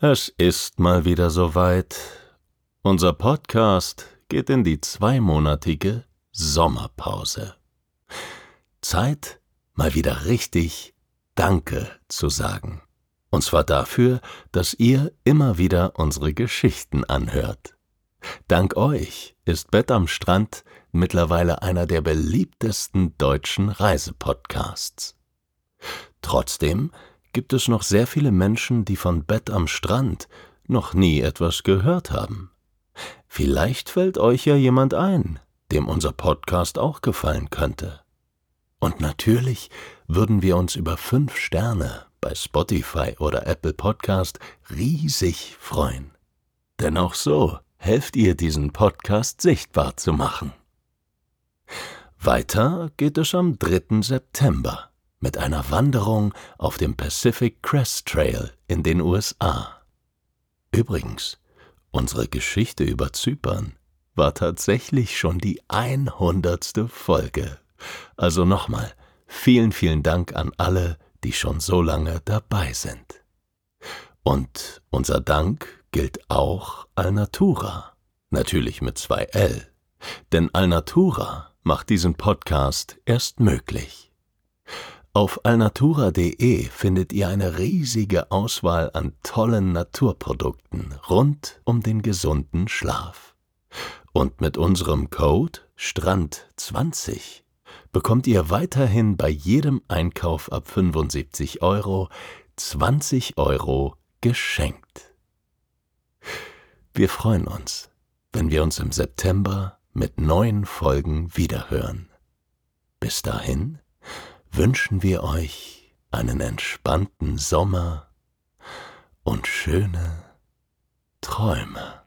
Es ist mal wieder soweit. Unser Podcast geht in die zweimonatige Sommerpause. Zeit, mal wieder richtig Danke zu sagen. Und zwar dafür, dass ihr immer wieder unsere Geschichten anhört. Dank euch ist Bett am Strand mittlerweile einer der beliebtesten deutschen Reisepodcasts. Trotzdem gibt es noch sehr viele Menschen, die von Bett am Strand noch nie etwas gehört haben. Vielleicht fällt euch ja jemand ein, dem unser Podcast auch gefallen könnte. Und natürlich würden wir uns über fünf Sterne bei Spotify oder Apple Podcast riesig freuen. Denn auch so helft ihr diesen Podcast sichtbar zu machen. Weiter geht es am 3. September mit einer Wanderung auf dem Pacific Crest Trail in den USA. Übrigens, unsere Geschichte über Zypern war tatsächlich schon die einhundertste Folge. Also nochmal, vielen, vielen Dank an alle, die schon so lange dabei sind. Und unser Dank gilt auch Alnatura, natürlich mit zwei L, denn Alnatura macht diesen Podcast erst möglich. Auf alnatura.de findet ihr eine riesige Auswahl an tollen Naturprodukten rund um den gesunden Schlaf. Und mit unserem Code STRAND20 bekommt ihr weiterhin bei jedem Einkauf ab 75 Euro 20 Euro geschenkt. Wir freuen uns, wenn wir uns im September mit neuen Folgen wiederhören. Bis dahin wünschen wir euch einen entspannten Sommer und schöne Träume.